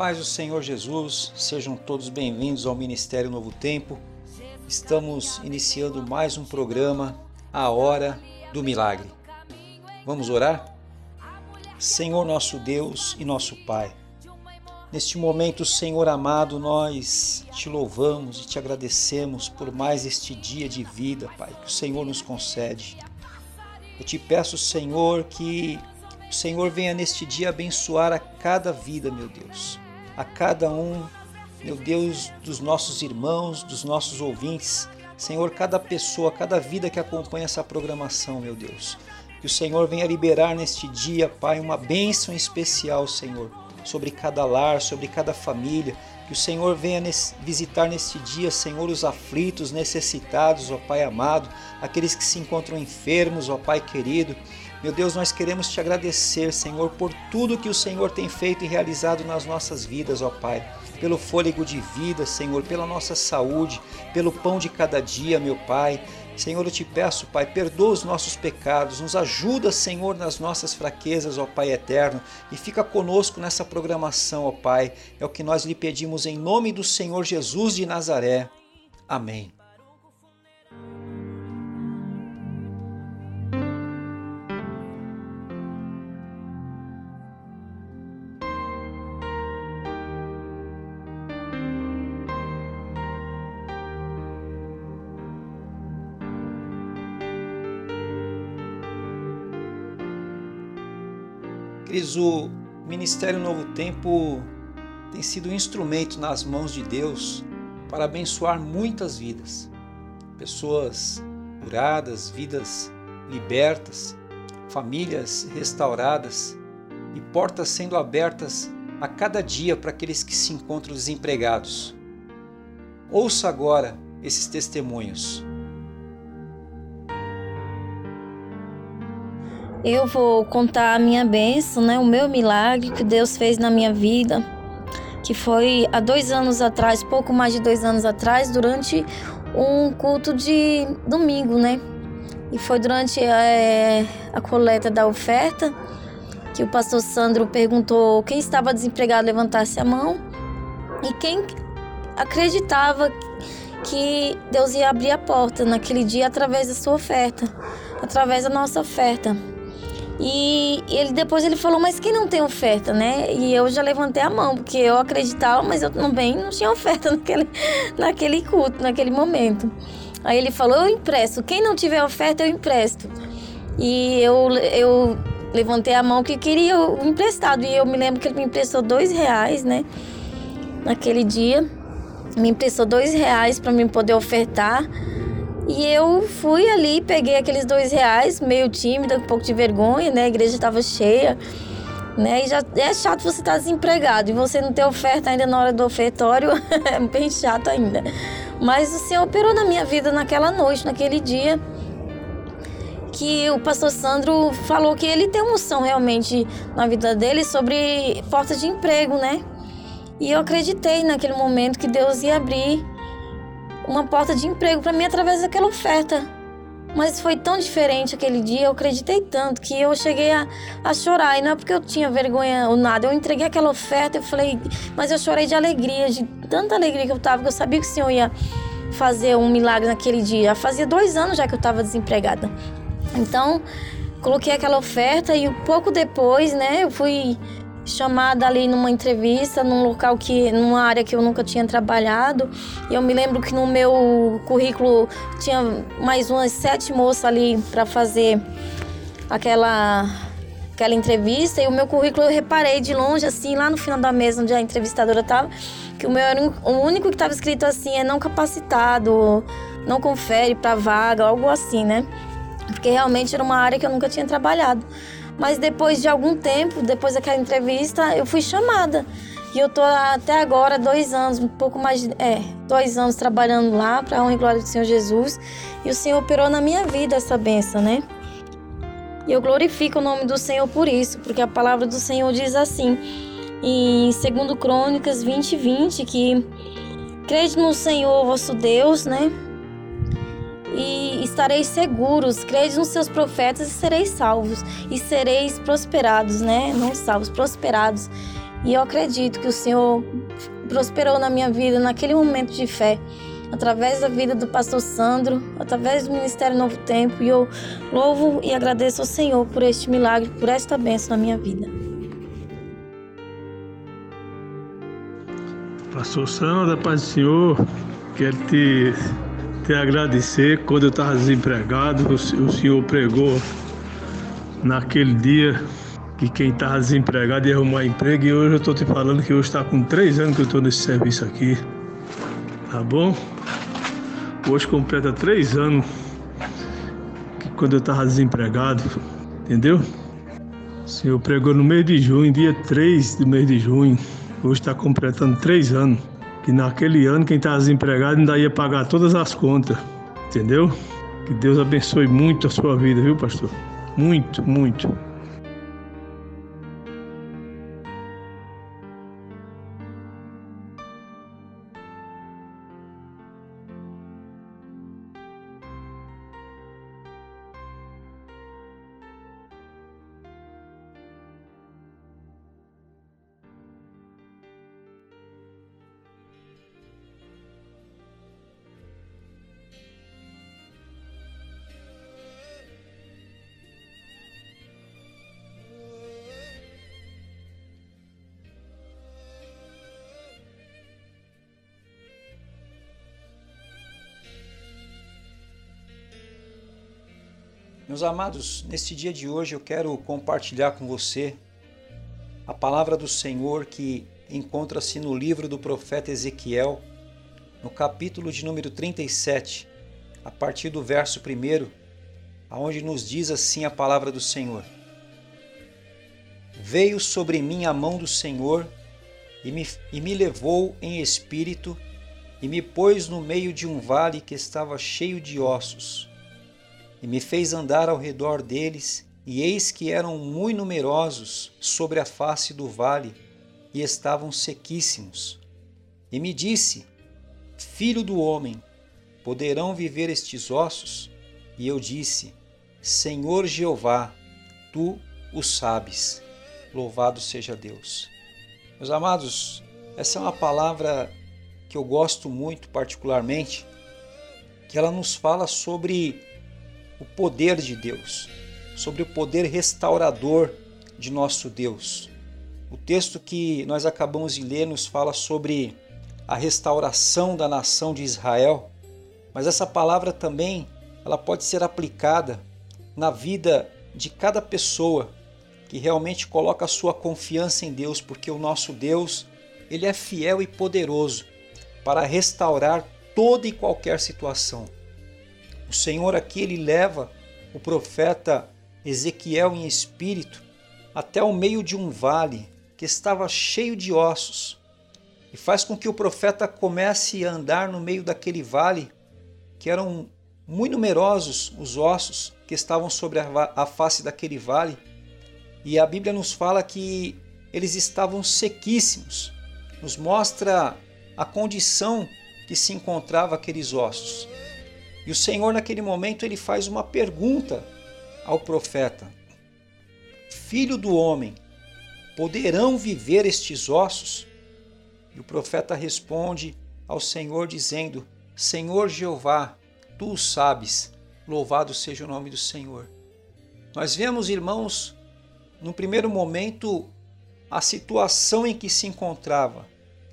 Paz do Senhor Jesus, sejam todos bem-vindos ao Ministério Novo Tempo. Estamos iniciando mais um programa, A Hora do Milagre. Vamos orar? Senhor nosso Deus e nosso Pai, neste momento, Senhor amado, nós te louvamos e te agradecemos por mais este dia de vida, Pai, que o Senhor nos concede. Eu te peço, Senhor, que o Senhor venha neste dia abençoar a cada vida, meu Deus, a cada um, meu Deus, dos nossos irmãos, dos nossos ouvintes. Senhor, cada pessoa, cada vida que acompanha essa programação, meu Deus. Que o Senhor venha liberar neste dia, Pai, uma bênção especial, Senhor, sobre cada lar, sobre cada família. Que o Senhor venha visitar neste dia, Senhor, os aflitos, necessitados, ó Pai amado, aqueles que se encontram enfermos, ó Pai querido. Meu Deus, nós queremos te agradecer, Senhor, por tudo que o Senhor tem feito e realizado nas nossas vidas, ó Pai. Pelo fôlego de vida, Senhor, pela nossa saúde, pelo pão de cada dia, meu Pai. Senhor, eu te peço, Pai, perdoa os nossos pecados, nos ajuda, Senhor, nas nossas fraquezas, ó Pai eterno, e fica conosco nessa programação, ó Pai. É o que nós lhe pedimos em nome do Senhor Jesus de Nazaré. Amém. O Ministério Novo Tempo tem sido um instrumento nas mãos de Deus para abençoar muitas vidas. Pessoas curadas, vidas libertas, famílias restauradas e portas sendo abertas a cada dia para aqueles que se encontram desempregados. Ouça agora esses testemunhos. Eu vou contar a minha bênção, né? O meu milagre que Deus fez na minha vida, que foi há dois anos atrás, pouco mais de dois anos atrás, durante um culto de domingo, né? E foi durante é, a coleta da oferta que o pastor Sandro perguntou quem estava desempregado levantasse a mão e quem acreditava que Deus ia abrir a porta naquele dia através da sua oferta, através da nossa oferta. E ele depois ele falou, mas quem não tem oferta, né? E eu já levantei a mão, porque eu acreditava, mas eu também não tinha oferta naquele, naquele culto, naquele momento. Aí ele falou, eu empresto. Quem não tiver oferta, eu empresto. E eu, eu levantei a mão que queria o emprestado. E eu me lembro que ele me emprestou dois reais, né? Naquele dia. Me emprestou dois reais para mim poder ofertar. E eu fui ali, peguei aqueles dois reais, meio tímida, com um pouco de vergonha, né? A igreja estava cheia, né? E já é chato você estar tá desempregado e você não ter oferta ainda na hora do ofertório, é bem chato ainda. Mas o Senhor operou na minha vida naquela noite, naquele dia, que o pastor Sandro falou que ele tem uma unção realmente na vida dele sobre portas de emprego, né? E eu acreditei naquele momento que Deus ia abrir uma porta de emprego para mim através daquela oferta. Mas foi tão diferente aquele dia, eu acreditei tanto que eu cheguei a, a chorar. E não é porque eu tinha vergonha ou nada, eu entreguei aquela oferta, eu falei, mas eu chorei de alegria, de tanta alegria que eu tava, que eu sabia que o Senhor ia fazer um milagre naquele dia. Fazia dois anos já que eu estava desempregada. Então, coloquei aquela oferta e um pouco depois, né, eu fui chamada ali numa entrevista num local que numa área que eu nunca tinha trabalhado. E eu me lembro que no meu currículo tinha mais umas sete moças ali para fazer aquela aquela entrevista. E o meu currículo eu reparei de longe assim lá no final da mesa onde a entrevistadora estava que o meu era o único que estava escrito assim é não capacitado não confere para vaga algo assim né? Porque realmente era uma área que eu nunca tinha trabalhado mas depois de algum tempo, depois daquela entrevista, eu fui chamada. E eu tô até agora dois anos, um pouco mais, é, dois anos trabalhando lá para honra e glória do Senhor Jesus. E o Senhor operou na minha vida essa benção, né? E eu glorifico o nome do Senhor por isso, porque a palavra do Senhor diz assim, em 2 Crônicas 20, 20, que crede no Senhor vosso Deus, né? E estareis seguros, crede nos seus profetas e sereis salvos, e sereis prosperados, né? Não salvos, prosperados. E eu acredito que o Senhor prosperou na minha vida naquele momento de fé, através da vida do pastor Sandro, através do Ministério Novo Tempo. E eu louvo e agradeço ao Senhor por este milagre, por esta bênção na minha vida. Pastor Sandro, paz do Senhor, quero te, te agradecer. Quando eu estava desempregado, o, o Senhor pregou naquele dia que quem estava desempregado ia arrumar emprego e hoje eu estou te falando que hoje está com três anos que eu estou nesse serviço aqui. Tá bom? Hoje completa três anos que quando eu estava desempregado, entendeu? O Senhor pregou no mês de junho, dia 3 do mês de junho. Hoje está completando três anos. Que naquele ano quem estava desempregado ainda ia pagar todas as contas. Entendeu? Que Deus abençoe muito a sua vida, viu, pastor? Muito, muito. Meus amados, neste dia de hoje eu quero compartilhar com você a palavra do Senhor que encontra-se no livro do profeta Ezequiel, no capítulo de número 37, a partir do verso 1, aonde nos diz assim a palavra do Senhor: Veio sobre mim a mão do Senhor e me, e me levou em espírito e me pôs no meio de um vale que estava cheio de ossos e me fez andar ao redor deles, e eis que eram muito numerosos sobre a face do vale, e estavam sequíssimos. E me disse: Filho do homem, poderão viver estes ossos? E eu disse: Senhor Jeová, tu o sabes. Louvado seja Deus. Meus amados, essa é uma palavra que eu gosto muito, particularmente, que ela nos fala sobre o poder de Deus, sobre o poder restaurador de nosso Deus. O texto que nós acabamos de ler nos fala sobre a restauração da nação de Israel, mas essa palavra também ela pode ser aplicada na vida de cada pessoa que realmente coloca a sua confiança em Deus, porque o nosso Deus, ele é fiel e poderoso para restaurar toda e qualquer situação. O Senhor aqui ele leva o profeta Ezequiel em espírito até o meio de um vale que estava cheio de ossos e faz com que o profeta comece a andar no meio daquele vale que eram muito numerosos os ossos que estavam sobre a face daquele vale e a Bíblia nos fala que eles estavam sequíssimos, nos mostra a condição que se encontrava aqueles ossos. E o Senhor, naquele momento, ele faz uma pergunta ao profeta: Filho do homem, poderão viver estes ossos? E o profeta responde ao Senhor, dizendo: Senhor Jeová, tu o sabes, louvado seja o nome do Senhor. Nós vemos, irmãos, no primeiro momento, a situação em que se encontrava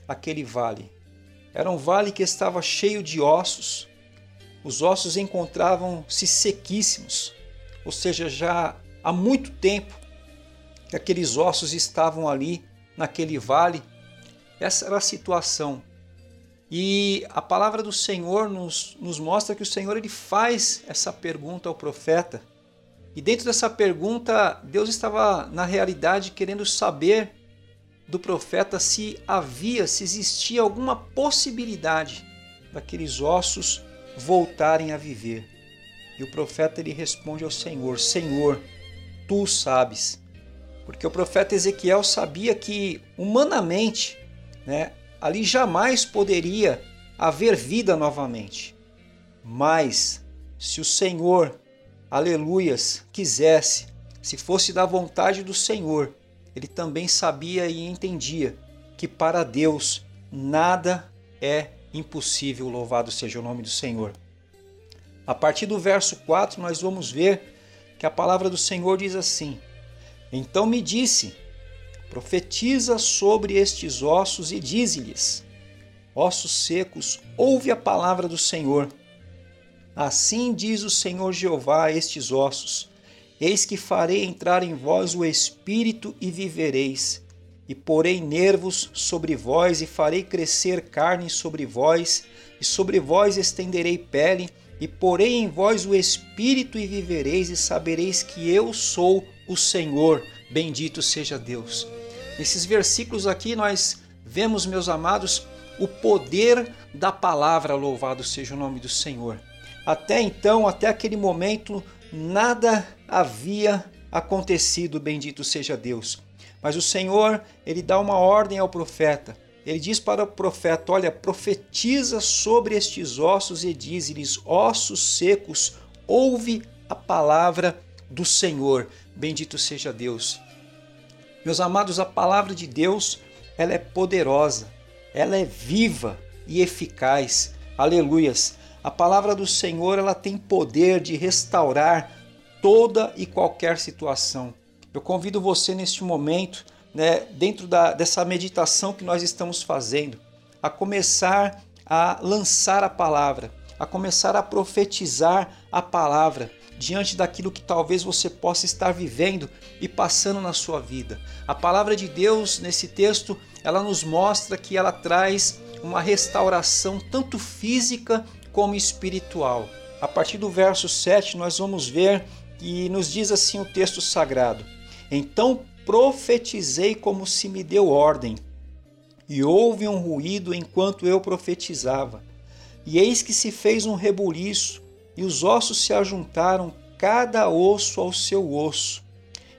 aquele vale. Era um vale que estava cheio de ossos, os ossos encontravam-se sequíssimos, ou seja, já há muito tempo que aqueles ossos estavam ali naquele vale. Essa era a situação. E a palavra do Senhor nos, nos mostra que o Senhor ele faz essa pergunta ao profeta. E dentro dessa pergunta, Deus estava, na realidade, querendo saber do profeta se havia, se existia alguma possibilidade daqueles ossos voltarem a viver. E o profeta ele responde ao Senhor: Senhor, tu sabes. Porque o profeta Ezequiel sabia que humanamente, né, ali jamais poderia haver vida novamente. Mas se o Senhor, aleluias, quisesse, se fosse da vontade do Senhor, ele também sabia e entendia que para Deus nada é impossível, louvado seja o nome do Senhor. A partir do verso 4, nós vamos ver que a palavra do Senhor diz assim: Então me disse, profetiza sobre estes ossos e dize-lhes: Ossos secos, ouve a palavra do Senhor. Assim diz o Senhor Jeová a estes ossos: Eis que farei entrar em vós o espírito e vivereis e porei nervos sobre vós, e farei crescer carne sobre vós, e sobre vós estenderei pele, e porei em vós o espírito, e vivereis, e sabereis que eu sou o Senhor. Bendito seja Deus. Nesses versículos aqui nós vemos, meus amados, o poder da palavra, louvado seja o nome do Senhor. Até então, até aquele momento, nada havia acontecido, bendito seja Deus. Mas o Senhor, ele dá uma ordem ao profeta. Ele diz para o profeta: Olha, profetiza sobre estes ossos e diz-lhes: Ossos secos, ouve a palavra do Senhor. Bendito seja Deus. Meus amados, a palavra de Deus, ela é poderosa, ela é viva e eficaz. Aleluias. A palavra do Senhor, ela tem poder de restaurar toda e qualquer situação. Eu convido você neste momento, né, dentro da, dessa meditação que nós estamos fazendo, a começar a lançar a palavra, a começar a profetizar a palavra diante daquilo que talvez você possa estar vivendo e passando na sua vida. A palavra de Deus nesse texto, ela nos mostra que ela traz uma restauração tanto física como espiritual. A partir do verso 7, nós vamos ver que nos diz assim o texto sagrado: então profetizei como se me deu ordem, e houve um ruído enquanto eu profetizava. E eis que se fez um rebuliço, e os ossos se ajuntaram, cada osso ao seu osso.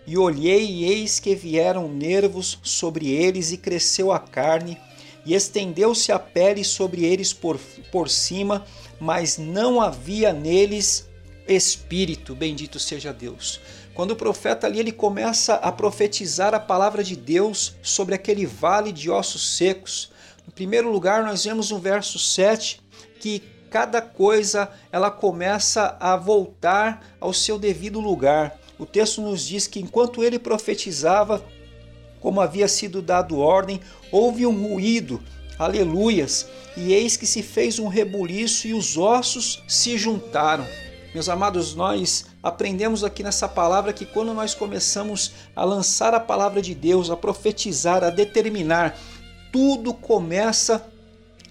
E olhei, e eis que vieram nervos sobre eles, e cresceu a carne, e estendeu-se a pele sobre eles por, por cima, mas não havia neles espírito. Bendito seja Deus. Quando o profeta ali ele começa a profetizar a palavra de Deus sobre aquele vale de ossos secos. Em primeiro lugar, nós vemos no verso 7 que cada coisa ela começa a voltar ao seu devido lugar. O texto nos diz que enquanto ele profetizava, como havia sido dado ordem, houve um ruído, aleluias, e eis que se fez um rebuliço e os ossos se juntaram. Meus amados, nós aprendemos aqui nessa palavra que quando nós começamos a lançar a palavra de Deus, a profetizar, a determinar, tudo começa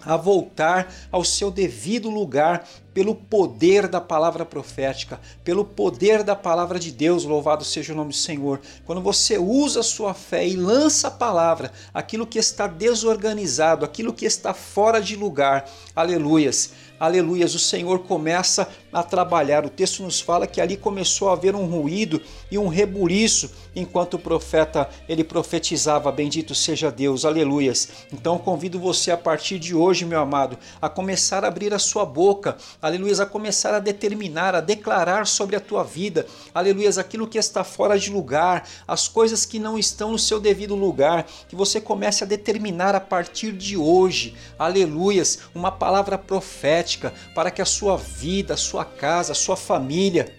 a voltar ao seu devido lugar pelo poder da palavra profética, pelo poder da palavra de Deus, louvado seja o nome do Senhor. Quando você usa a sua fé e lança a palavra, aquilo que está desorganizado, aquilo que está fora de lugar, aleluias aleluias, o Senhor começa a trabalhar. O texto nos fala que ali começou a haver um ruído e um rebuliço enquanto o profeta ele profetizava, bendito seja Deus, aleluias. Então convido você a partir de hoje, meu amado, a começar a abrir a sua boca, aleluias, a começar a determinar, a declarar sobre a tua vida, aleluias, aquilo que está fora de lugar, as coisas que não estão no seu devido lugar, que você comece a determinar a partir de hoje, aleluias, uma palavra profética para que a sua vida, a sua casa, a sua família,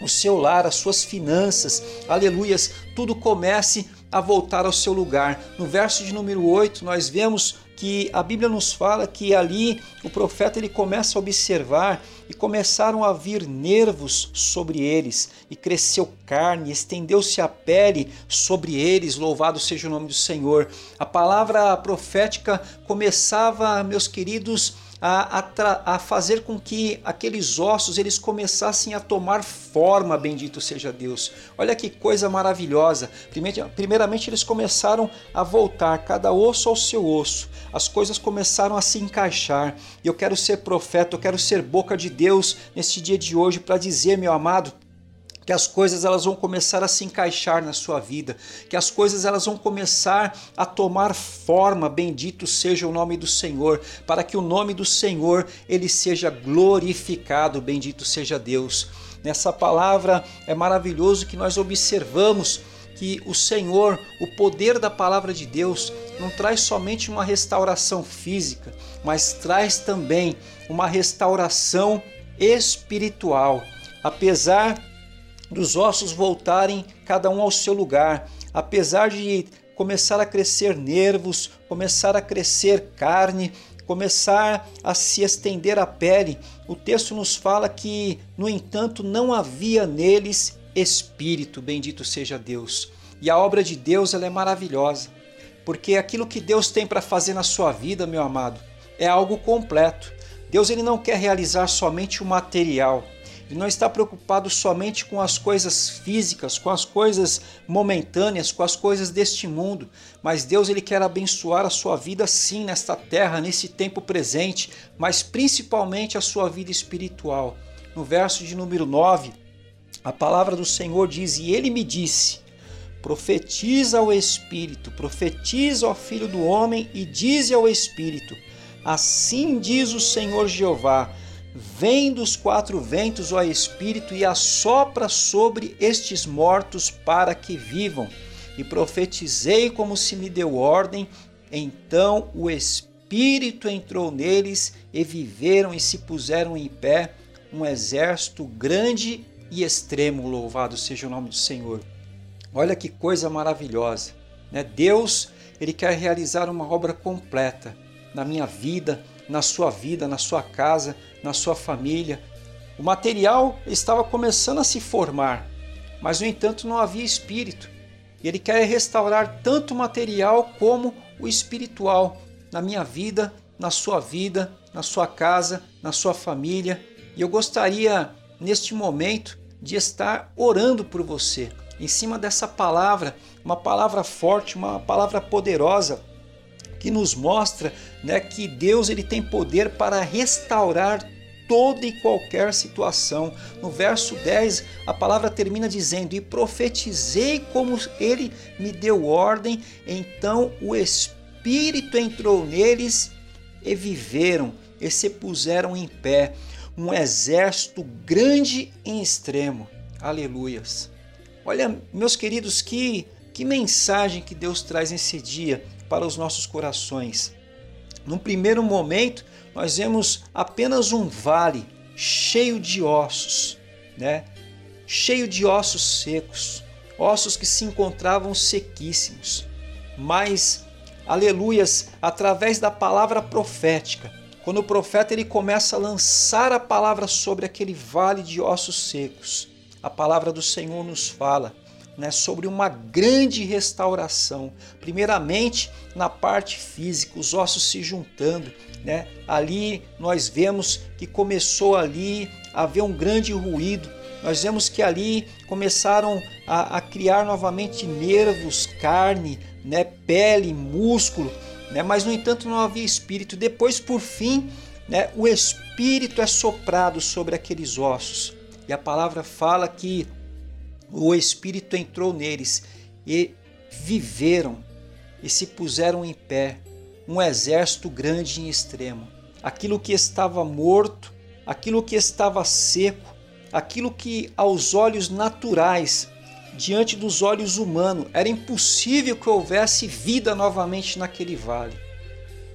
o seu lar, as suas finanças, aleluias, tudo comece a voltar ao seu lugar. No verso de número 8, nós vemos que a Bíblia nos fala que ali o profeta ele começa a observar e começaram a vir nervos sobre eles, e cresceu carne, estendeu-se a pele sobre eles, louvado seja o nome do Senhor. A palavra profética começava, meus queridos, a, a, a, fazer com que aqueles ossos eles começassem a tomar forma, bendito seja Deus. Olha que coisa maravilhosa. Primeiramente eles começaram a voltar, cada osso ao seu osso. As coisas começaram a se encaixar. Eu quero ser profeta, eu quero ser boca de Deus neste dia de hoje para dizer, meu amado, que as coisas elas vão começar a se encaixar na sua vida, que as coisas elas vão começar a tomar forma, bendito seja o nome do Senhor, para que o nome do Senhor ele seja glorificado, bendito seja Deus. Nessa palavra é maravilhoso que nós observamos que o Senhor, o poder da palavra de Deus, não traz somente uma restauração física, mas traz também uma restauração espiritual. Apesar dos ossos voltarem cada um ao seu lugar, apesar de começar a crescer nervos, começar a crescer carne, começar a se estender a pele, o texto nos fala que, no entanto, não havia neles espírito, bendito seja Deus. E a obra de Deus ela é maravilhosa, porque aquilo que Deus tem para fazer na sua vida, meu amado, é algo completo. Deus ele não quer realizar somente o material, ele não está preocupado somente com as coisas físicas, com as coisas momentâneas, com as coisas deste mundo, mas Deus ele quer abençoar a sua vida sim nesta terra, nesse tempo presente, mas principalmente a sua vida espiritual. No verso de número 9, a palavra do Senhor diz: "E ele me disse: Profetiza ao Espírito, profetiza ao Filho do homem e dize ao Espírito: Assim diz o Senhor Jeová: Vem dos quatro ventos, ó Espírito, e assopra sobre estes mortos para que vivam. E profetizei como se me deu ordem. Então o Espírito entrou neles e viveram e se puseram em pé um exército grande e extremo. Louvado seja o nome do Senhor. Olha que coisa maravilhosa. Né? Deus ele quer realizar uma obra completa na minha vida, na sua vida, na sua casa, na sua família. O material estava começando a se formar, mas no entanto não havia espírito. E ele quer restaurar tanto o material como o espiritual na minha vida, na sua vida, na sua casa, na sua família. E eu gostaria neste momento de estar orando por você, em cima dessa palavra, uma palavra forte, uma palavra poderosa que nos mostra né, que Deus ele tem poder para restaurar toda e qualquer situação. No verso 10, a palavra termina dizendo: E profetizei como ele me deu ordem, então o Espírito entrou neles e viveram e se puseram em pé, um exército grande em extremo. Aleluias. Olha, meus queridos, que, que mensagem que Deus traz nesse dia para os nossos corações. Num primeiro momento, nós vemos apenas um vale cheio de ossos, né? Cheio de ossos secos, ossos que se encontravam sequíssimos. Mas, aleluias, através da palavra profética, quando o profeta ele começa a lançar a palavra sobre aquele vale de ossos secos, a palavra do Senhor nos fala né, sobre uma grande restauração. Primeiramente, na parte física, os ossos se juntando. Né? Ali nós vemos que começou ali a haver um grande ruído. Nós vemos que ali começaram a, a criar novamente nervos, carne, né, pele, músculo, né? mas no entanto não havia espírito. Depois, por fim, né, o espírito é soprado sobre aqueles ossos. E a palavra fala que o Espírito entrou neles e viveram e se puseram em pé, um exército grande e extremo. Aquilo que estava morto, aquilo que estava seco, aquilo que aos olhos naturais, diante dos olhos humanos, era impossível que houvesse vida novamente naquele vale.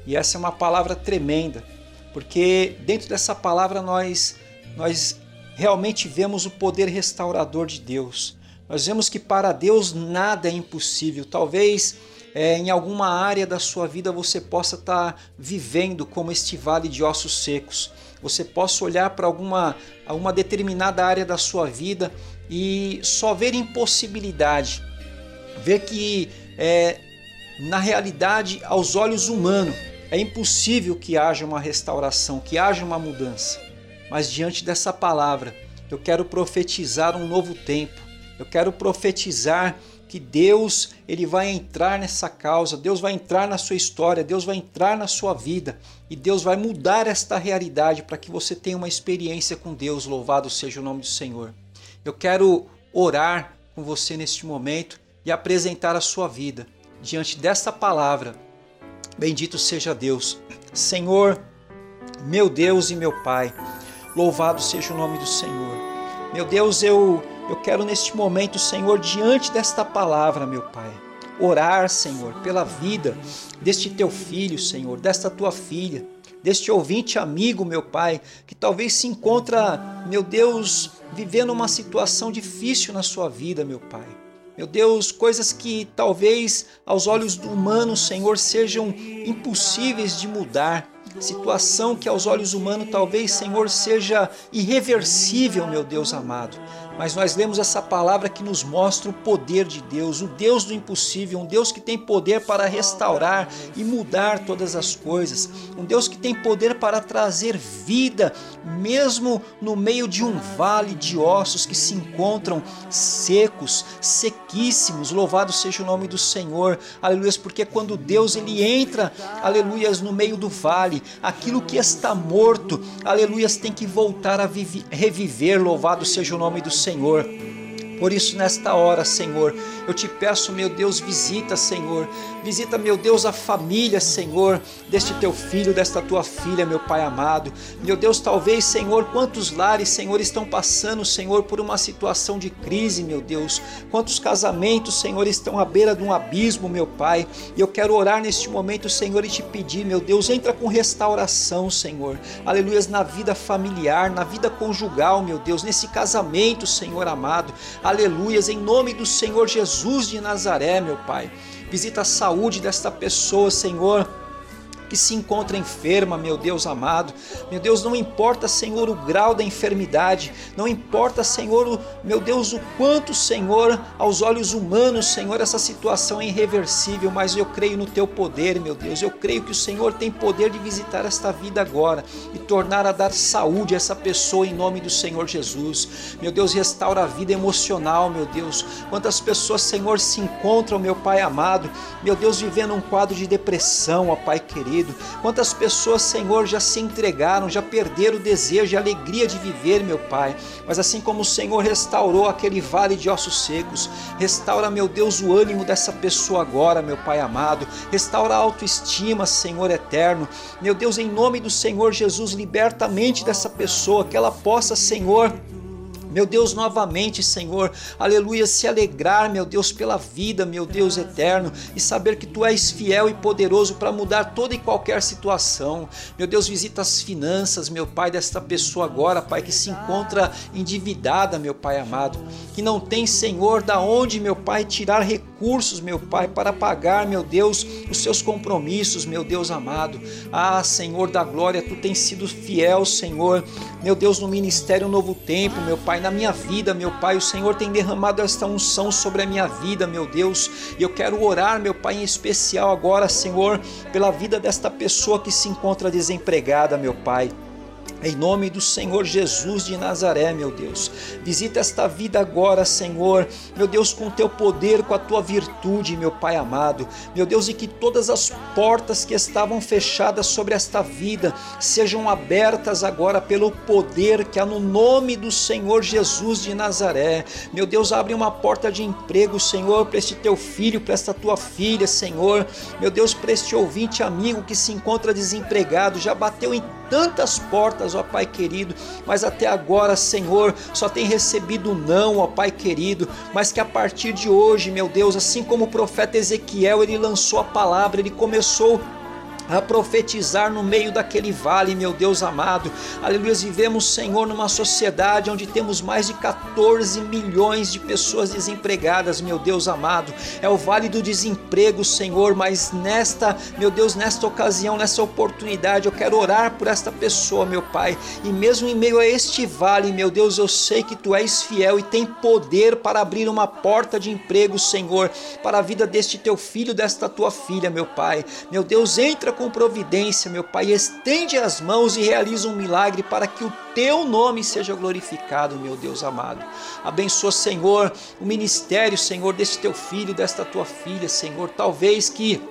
E essa é uma palavra tremenda, porque dentro dessa palavra nós nós realmente vemos o poder restaurador de Deus. Nós vemos que para Deus nada é impossível. Talvez é, em alguma área da sua vida você possa estar tá vivendo como este vale de ossos secos. Você possa olhar para alguma, alguma determinada área da sua vida e só ver impossibilidade. Ver que é, na realidade, aos olhos humanos, é impossível que haja uma restauração, que haja uma mudança. Mas diante dessa palavra, eu quero profetizar um novo tempo. Eu quero profetizar que Deus ele vai entrar nessa causa, Deus vai entrar na sua história, Deus vai entrar na sua vida e Deus vai mudar esta realidade para que você tenha uma experiência com Deus. Louvado seja o nome do Senhor. Eu quero orar com você neste momento e apresentar a sua vida diante desta palavra. Bendito seja Deus. Senhor, meu Deus e meu Pai, Louvado seja o nome do Senhor. Meu Deus, eu, eu quero neste momento, Senhor, diante desta palavra, meu Pai, orar, Senhor, pela vida deste teu filho, Senhor, desta tua filha, deste ouvinte amigo, meu Pai, que talvez se encontra, meu Deus, vivendo uma situação difícil na sua vida, meu Pai. Meu Deus, coisas que talvez aos olhos do humano, Senhor, sejam impossíveis de mudar. Situação que aos olhos humanos talvez, Senhor, seja irreversível, meu Deus amado mas nós lemos essa palavra que nos mostra o poder de Deus, o Deus do impossível, um Deus que tem poder para restaurar e mudar todas as coisas, um Deus que tem poder para trazer vida, mesmo no meio de um vale de ossos que se encontram secos, sequíssimos. Louvado seja o nome do Senhor, aleluias, porque quando Deus ele entra, aleluias, no meio do vale, aquilo que está morto, aleluias, tem que voltar a reviver. Louvado seja o nome do Senhor. Senhor. Por isso, nesta hora, Senhor, eu te peço, meu Deus, visita, Senhor. Visita, meu Deus, a família, Senhor, deste teu filho, desta tua filha, meu Pai amado. Meu Deus, talvez, Senhor, quantos lares, Senhor, estão passando, Senhor, por uma situação de crise, meu Deus. Quantos casamentos, Senhor, estão à beira de um abismo, meu Pai. E eu quero orar neste momento, Senhor, e te pedir, meu Deus, entra com restauração, Senhor. Aleluias, na vida familiar, na vida conjugal, meu Deus, nesse casamento, Senhor amado. Aleluias, em nome do Senhor Jesus de Nazaré, meu Pai. Visita a saúde desta pessoa, Senhor que se encontra enferma, meu Deus amado. Meu Deus, não importa, Senhor, o grau da enfermidade, não importa, Senhor, o, meu Deus, o quanto, Senhor, aos olhos humanos, Senhor, essa situação é irreversível, mas eu creio no teu poder, meu Deus. Eu creio que o Senhor tem poder de visitar esta vida agora e tornar a dar saúde a essa pessoa em nome do Senhor Jesus. Meu Deus, restaura a vida emocional, meu Deus. Quantas pessoas, Senhor, se encontram, meu Pai amado, meu Deus, vivendo um quadro de depressão, ó Pai querido querido. Quantas pessoas, Senhor, já se entregaram, já perderam o desejo e a alegria de viver, meu Pai. Mas assim como o Senhor restaurou aquele vale de ossos secos, restaura, meu Deus, o ânimo dessa pessoa agora, meu Pai amado. Restaura a autoestima, Senhor eterno. Meu Deus, em nome do Senhor Jesus, liberta a mente dessa pessoa, que ela possa, Senhor, meu Deus, novamente, Senhor, aleluia, se alegrar, meu Deus, pela vida, meu Deus eterno, e saber que Tu és fiel e poderoso para mudar toda e qualquer situação. Meu Deus, visita as finanças, meu Pai, desta pessoa agora, Pai, que se encontra endividada, meu Pai amado, que não tem, Senhor, da onde, meu Pai, tirar recursos, meu Pai, para pagar, meu Deus, os seus compromissos, meu Deus amado. Ah, Senhor da glória, Tu tens sido fiel, Senhor, meu Deus, no ministério Novo Tempo, meu Pai, na minha vida, meu Pai. O Senhor tem derramado esta unção sobre a minha vida, meu Deus. E eu quero orar, meu Pai, em especial agora, Senhor, pela vida desta pessoa que se encontra desempregada, meu Pai. Em nome do Senhor Jesus de Nazaré, meu Deus. Visita esta vida agora, Senhor. Meu Deus, com o teu poder, com a tua virtude, meu Pai amado. Meu Deus, e que todas as portas que estavam fechadas sobre esta vida sejam abertas agora pelo poder que há no nome do Senhor Jesus de Nazaré. Meu Deus, abre uma porta de emprego, Senhor, para este teu filho, para esta tua filha, Senhor. Meu Deus, para este ouvinte amigo que se encontra desempregado, já bateu em tantas portas, ó Pai querido, mas até agora, Senhor, só tem recebido não, ó Pai querido, mas que a partir de hoje, meu Deus, assim como o profeta Ezequiel, ele lançou a palavra, ele começou a profetizar no meio daquele vale, meu Deus amado. Aleluia. Vivemos, Senhor, numa sociedade onde temos mais de 14 milhões de pessoas desempregadas, meu Deus amado. É o vale do desemprego, Senhor, mas nesta, meu Deus, nesta ocasião, nessa oportunidade, eu quero orar por esta pessoa, meu Pai. E mesmo em meio a este vale, meu Deus, eu sei que tu és fiel e tem poder para abrir uma porta de emprego, Senhor, para a vida deste teu filho, desta tua filha, meu Pai. Meu Deus, entra com providência, meu Pai, estende as mãos e realiza um milagre para que o teu nome seja glorificado, meu Deus amado. Abençoa, Senhor, o ministério, Senhor, deste teu filho, desta tua filha, Senhor. Talvez que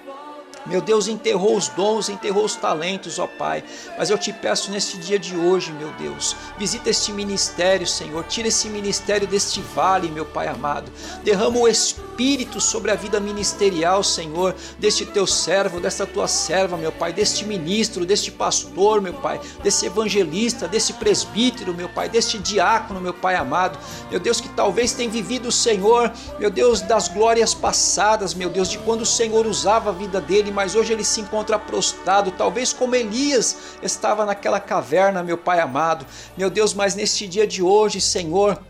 meu Deus, enterrou os dons, enterrou os talentos, ó Pai. Mas eu te peço neste dia de hoje, meu Deus, visita este ministério, Senhor. Tira esse ministério deste vale, meu Pai amado. Derrama o Espírito Espírito sobre a vida ministerial, Senhor, deste teu servo, desta tua serva, meu Pai, deste ministro, deste pastor, meu Pai, desse evangelista, desse presbítero, meu Pai, deste diácono, meu Pai amado, meu Deus, que talvez tenha vivido o Senhor, meu Deus, das glórias passadas, meu Deus, de quando o Senhor usava a vida dele, mas hoje ele se encontra prostrado, talvez como Elias estava naquela caverna, meu Pai amado, meu Deus, mas neste dia de hoje, Senhor,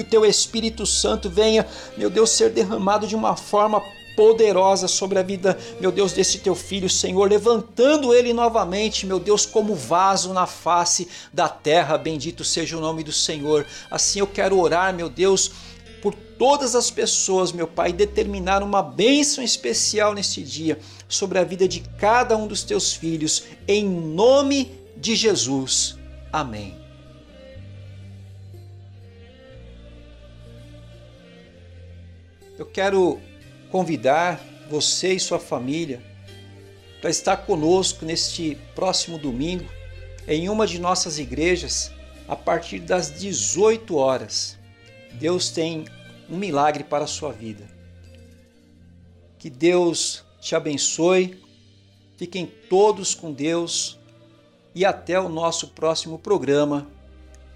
que o teu Espírito Santo venha, meu Deus, ser derramado de uma forma poderosa sobre a vida, meu Deus, desse teu filho, Senhor, levantando ele novamente, meu Deus, como vaso na face da terra. Bendito seja o nome do Senhor. Assim eu quero orar, meu Deus, por todas as pessoas, meu Pai, determinar uma bênção especial neste dia sobre a vida de cada um dos teus filhos, em nome de Jesus. Amém. Eu quero convidar você e sua família para estar conosco neste próximo domingo em uma de nossas igrejas a partir das 18 horas. Deus tem um milagre para a sua vida. Que Deus te abençoe. Fiquem todos com Deus e até o nosso próximo programa,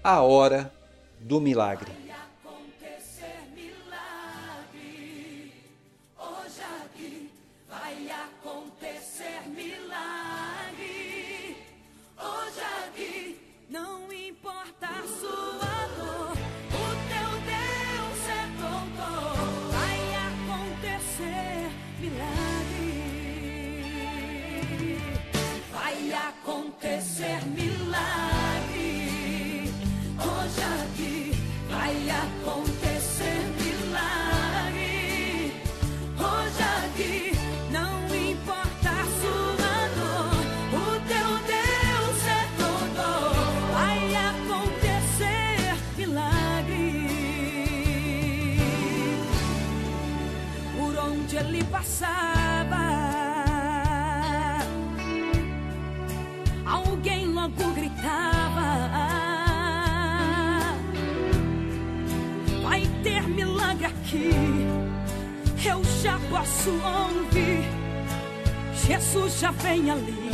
A Hora do Milagre. Já vem ali.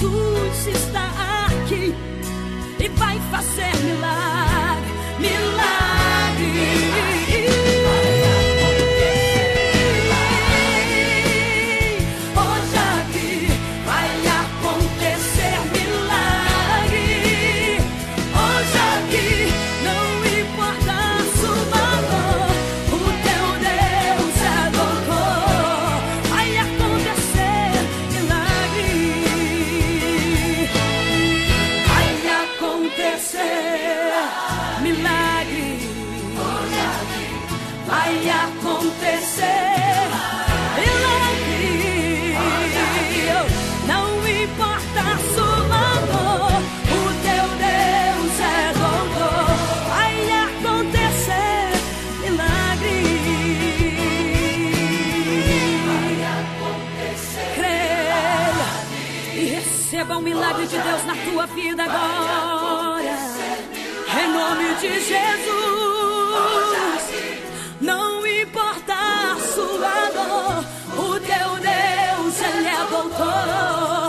Jesus está aqui e vai fazer milagres. receba um milagre de Deus na tua vida agora. Em nome de Jesus. Não importa a sua dor, o teu Deus, Ele é doutor.